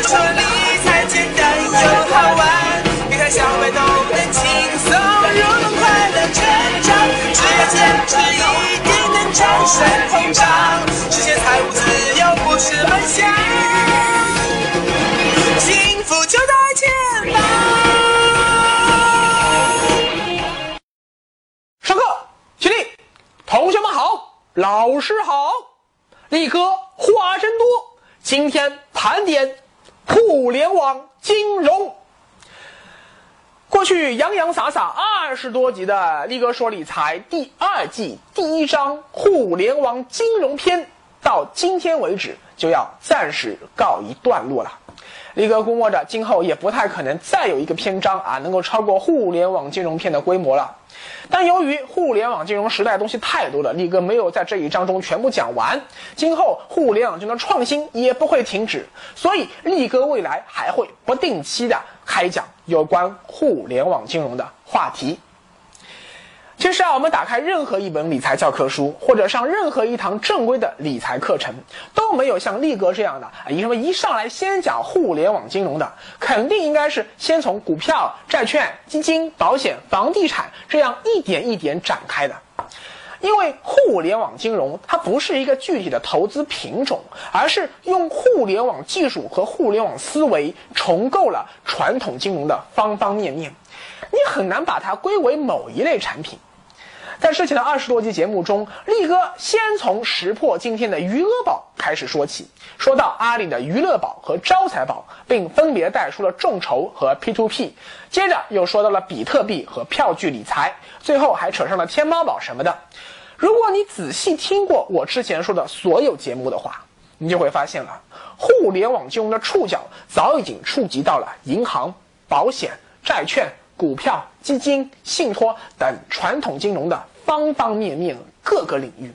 哥说理财简单又好玩，理财小白都能轻松入门，快乐成长，只要坚持一定能战胜通胀，实现财务自由不是梦想，幸福就在前方。上课，起立，同学们好，老师好，力哥话真多，今天盘点互联网金融。过去洋洋洒洒二十多集的力哥说理财第二季第一章互联网金融篇，到今天为止就要暂时告一段落了。力哥估摸着今后也不太可能再有一个篇章啊能够超过互联网金融篇的规模了。但由于互联网金融时代东西太多了，力哥没有在这一章中全部讲完。今后互联网金融创新也不会停止，所以力哥未来还会不定期的开讲有关互联网金融的话题。其实啊，我们打开任何一本理财教科书，或者上任何一堂正规的理财课程，都没有像力哥这样的啊，一什么一上来先讲互联网金融的，肯定应该是先从股票、债券、基金、保险、房地产这样一点一点展开的。因为互联网金融它不是一个具体的投资品种，而是用互联网技术和互联网思维重构了传统金融的方方面面，你很难把它归为某一类产品。在之前的二十多集节目中，力哥先从识破今天的余额宝开始说起，说到阿里的娱乐宝和招财宝，并分别带出了众筹和 P2P，接着又说到了比特币和票据理财，最后还扯上了天猫宝什么的。如果你仔细听过我之前说的所有节目的话，你就会发现了，互联网金融的触角早已经触及到了银行、保险、债券。股票、基金、信托等传统金融的方方面面各个领域。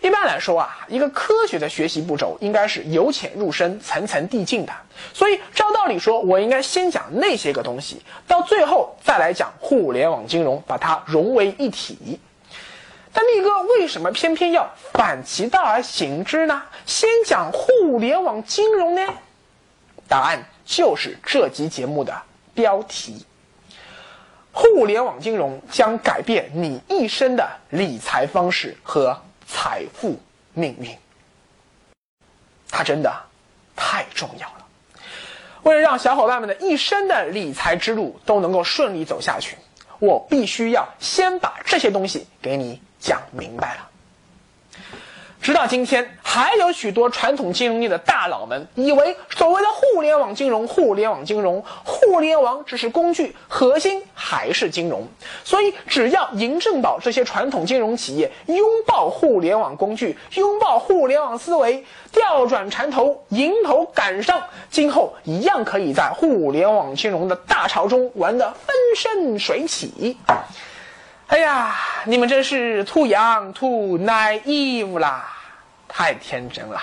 一般来说啊，一个科学的学习步骤应该是由浅入深、层层递进的。所以照道理说，我应该先讲那些个东西，到最后再来讲互联网金融，把它融为一体。但力哥为什么偏偏要反其道而行之呢？先讲互联网金融呢？答案就是这集节目的标题。互联网金融将改变你一生的理财方式和财富命运，它真的太重要了。为了让小伙伴们的一生的理财之路都能够顺利走下去，我必须要先把这些东西给你讲明白了。直到今天，还有许多传统金融业的大佬们以为，所谓的互联网金融，互联网金融，互联网只是工具，核心还是金融。所以，只要银正宝这些传统金融企业拥抱互联网工具，拥抱互联网思维，调转船头，迎头赶上，今后一样可以在互联网金融的大潮中玩得风生水起。哎呀，你们真是 too young, too naive 啦！太天真了。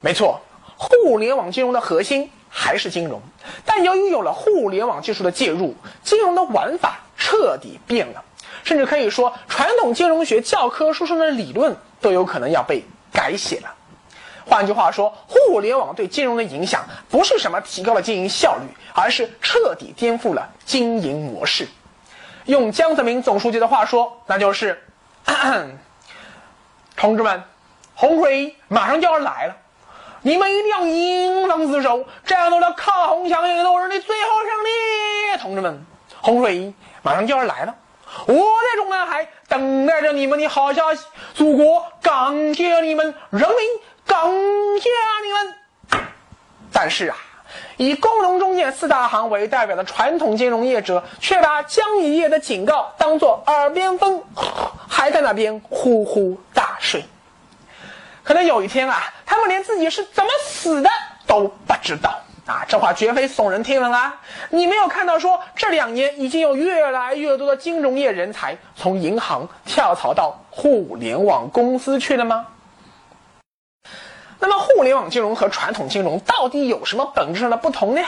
没错，互联网金融的核心还是金融，但由于有了互联网技术的介入，金融的玩法彻底变了，甚至可以说，传统金融学教科书上的理论都有可能要被改写了。换句话说，互联网对金融的影响不是什么提高了经营效率，而是彻底颠覆了经营模式。用江泽民总书记的话说，那就是：“咳 咳同志们。”洪水马上就要来了，你们一定要迎难自守，战斗的抗洪抢险斗士的最后胜利。同志们，洪水马上就要来了，我在中南海等待着你们的好消息。祖国感谢你们，人民感谢你们。但是啊，以工农中建四大行为代表的传统金融业者，却把江一夜的警告当作耳边风，还在那边呼呼大睡。可能有一天啊，他们连自己是怎么死的都不知道啊！这话绝非耸人听闻啊！你没有看到说这两年已经有越来越多的金融业人才从银行跳槽到互联网公司去了吗？那么，互联网金融和传统金融到底有什么本质上的不同呢？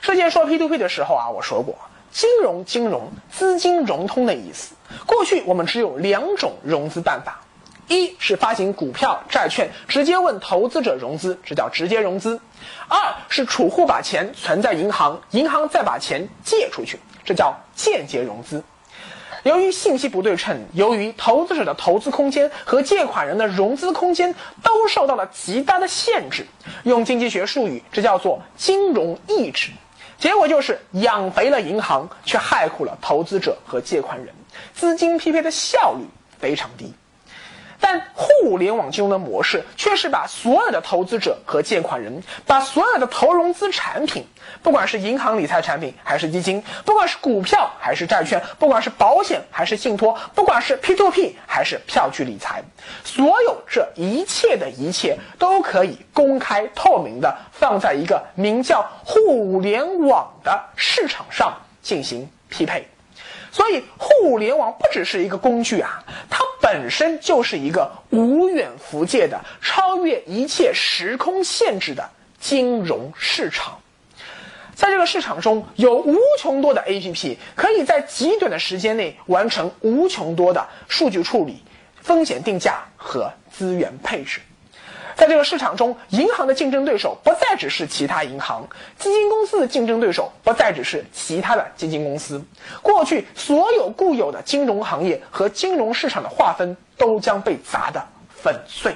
之前说 P to P 的时候啊，我说过，金融金融资金融通的意思。过去我们只有两种融资办法。一是发行股票、债券，直接问投资者融资，这叫直接融资；二是储户把钱存在银行，银行再把钱借出去，这叫间接融资。由于信息不对称，由于投资者的投资空间和借款人的融资空间都受到了极大的限制，用经济学术语，这叫做金融抑制。结果就是养肥了银行，却害苦了投资者和借款人，资金匹配的效率非常低。但互联网金融的模式却是把所有的投资者和借款人，把所有的投融资产品，不管是银行理财产品还是基金，不管是股票还是债券，不管是保险还是信托，不管是 P2P 还是票据理财，所有这一切的一切都可以公开透明的放在一个名叫互联网的市场上进行匹配。所以，互联网不只是一个工具啊，它本身就是一个无远弗届的、超越一切时空限制的金融市场。在这个市场中，有无穷多的 APP，可以在极短的时间内完成无穷多的数据处理、风险定价和资源配置。在这个市场中，银行的竞争对手不再只是其他银行，基金公司的竞争对手不再只是其他的基金公司。过去所有固有的金融行业和金融市场的划分都将被砸得粉碎。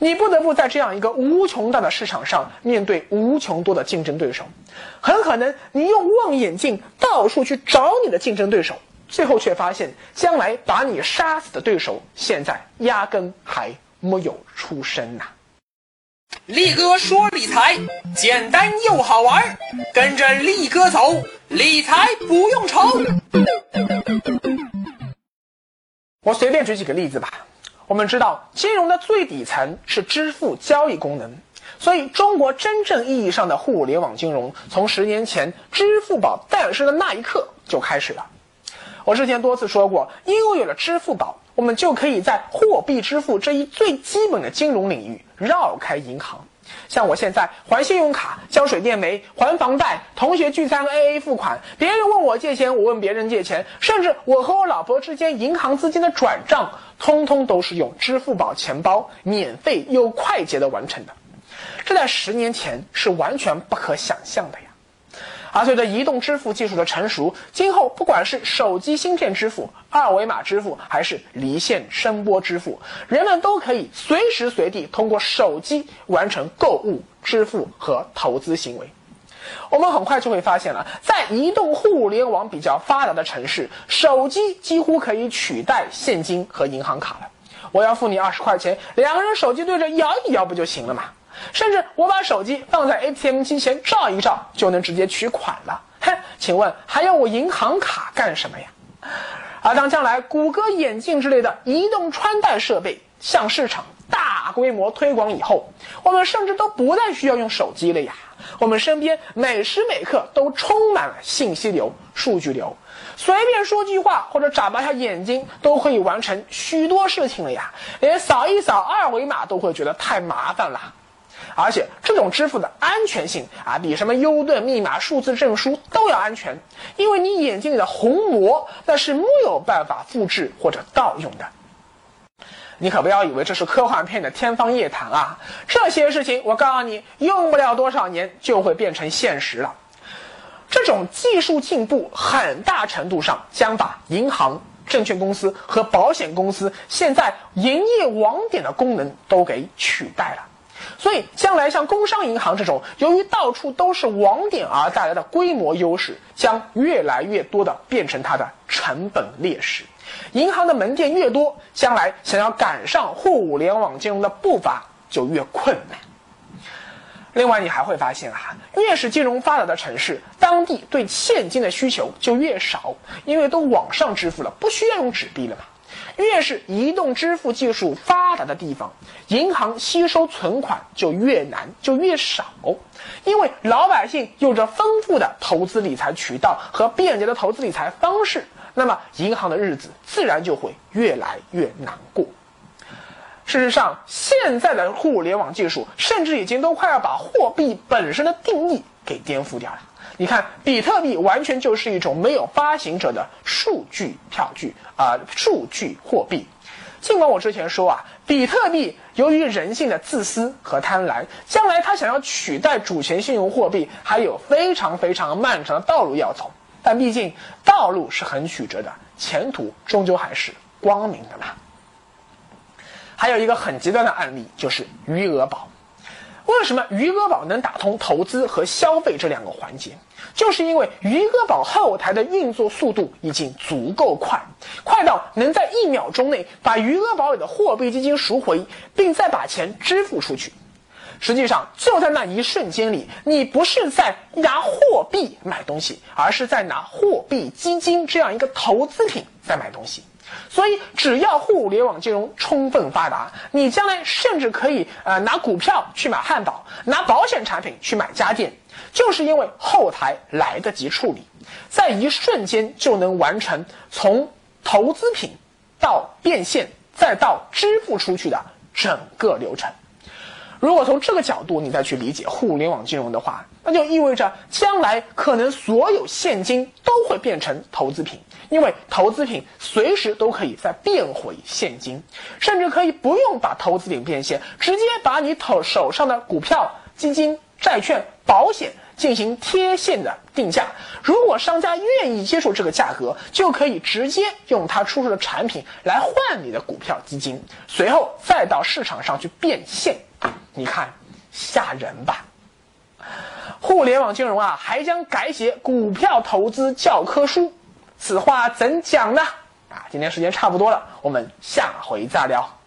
你不得不在这样一个无穷大的市场上面对无穷多的竞争对手。很可能你用望远镜到处去找你的竞争对手，最后却发现将来把你杀死的对手现在压根还没有出生呐。力哥说理财简单又好玩，跟着力哥走，理财不用愁。我随便举几个例子吧。我们知道，金融的最底层是支付交易功能，所以中国真正意义上的互联网金融，从十年前支付宝诞生的那一刻就开始了。我之前多次说过，因为有了支付宝。我们就可以在货币支付这一最基本的金融领域绕开银行。像我现在还信用卡、交水电煤、还房贷、同学聚餐 AA 付款，别人问我借钱，我问别人借钱，甚至我和我老婆之间银行资金的转账，通通都是用支付宝钱包免费又快捷的完成的。这在十年前是完全不可想象的呀。而随着移动支付技术的成熟，今后不管是手机芯片支付、二维码支付，还是离线声波支付，人们都可以随时随地通过手机完成购物、支付和投资行为。我们很快就会发现了，在移动互联网比较发达的城市，手机几乎可以取代现金和银行卡了。我要付你二十块钱，两个人手机对着摇一摇不就行了吗？甚至我把手机放在 ATM 机前照一照，就能直接取款了。哼，请问还要我银行卡干什么呀？而当将来谷歌眼镜之类的移动穿戴设备向市场大规模推广以后，我们甚至都不再需要用手机了呀。我们身边每时每刻都充满了信息流、数据流，随便说句话或者眨巴下眼睛都可以完成许多事情了呀。连扫一扫二维码都会觉得太麻烦了。而且这种支付的安全性啊，比什么 U 盾、密码、数字证书都要安全，因为你眼睛里的虹膜那是没有办法复制或者盗用的。你可不要以为这是科幻片的天方夜谭啊！这些事情我告诉你，用不了多少年就会变成现实了。这种技术进步很大程度上将把银行、证券公司和保险公司现在营业网点的功能都给取代了。所以，将来像工商银行这种由于到处都是网点而带来的规模优势，将越来越多的变成它的成本劣势。银行的门店越多，将来想要赶上互联网金融的步伐就越困难。另外，你还会发现啊，越是金融发达的城市，当地对现金的需求就越少，因为都网上支付了，不需要用纸币了嘛。越是移动支付技术发达的地方，银行吸收存款就越难，就越少，因为老百姓有着丰富的投资理财渠道和便捷的投资理财方式，那么银行的日子自然就会越来越难过。事实上，现在的互联网技术甚至已经都快要把货币本身的定义给颠覆掉了。你看，比特币完全就是一种没有发行者的数据票据啊，数据货币。尽管我之前说啊，比特币由于人性的自私和贪婪，将来它想要取代主权信用货币，还有非常非常漫长的道路要走。但毕竟道路是很曲折的，前途终究还是光明的嘛。还有一个很极端的案例，就是余额宝。为什么余额宝能打通投资和消费这两个环节？就是因为余额宝后台的运作速度已经足够快，快到能在一秒钟内把余额宝里的货币基金赎回，并再把钱支付出去。实际上，就在那一瞬间里，你不是在拿货币买东西，而是在拿货币基金这样一个投资品在买东西。所以，只要互联网金融充分发达，你将来甚至可以呃拿股票去买汉堡，拿保险产品去买家电，就是因为后台来得及处理，在一瞬间就能完成从投资品到变现再到支付出去的整个流程。如果从这个角度你再去理解互联网金融的话，那就意味着将来可能所有现金都会变成投资品，因为投资品随时都可以再变回现金，甚至可以不用把投资品变现，直接把你投手上的股票、基金、债券、保险进行贴现的定价。如果商家愿意接受这个价格，就可以直接用他出售的产品来换你的股票、基金，随后再到市场上去变现。你看，吓人吧？互联网金融啊，还将改写股票投资教科书，此话怎讲呢？啊，今天时间差不多了，我们下回再聊。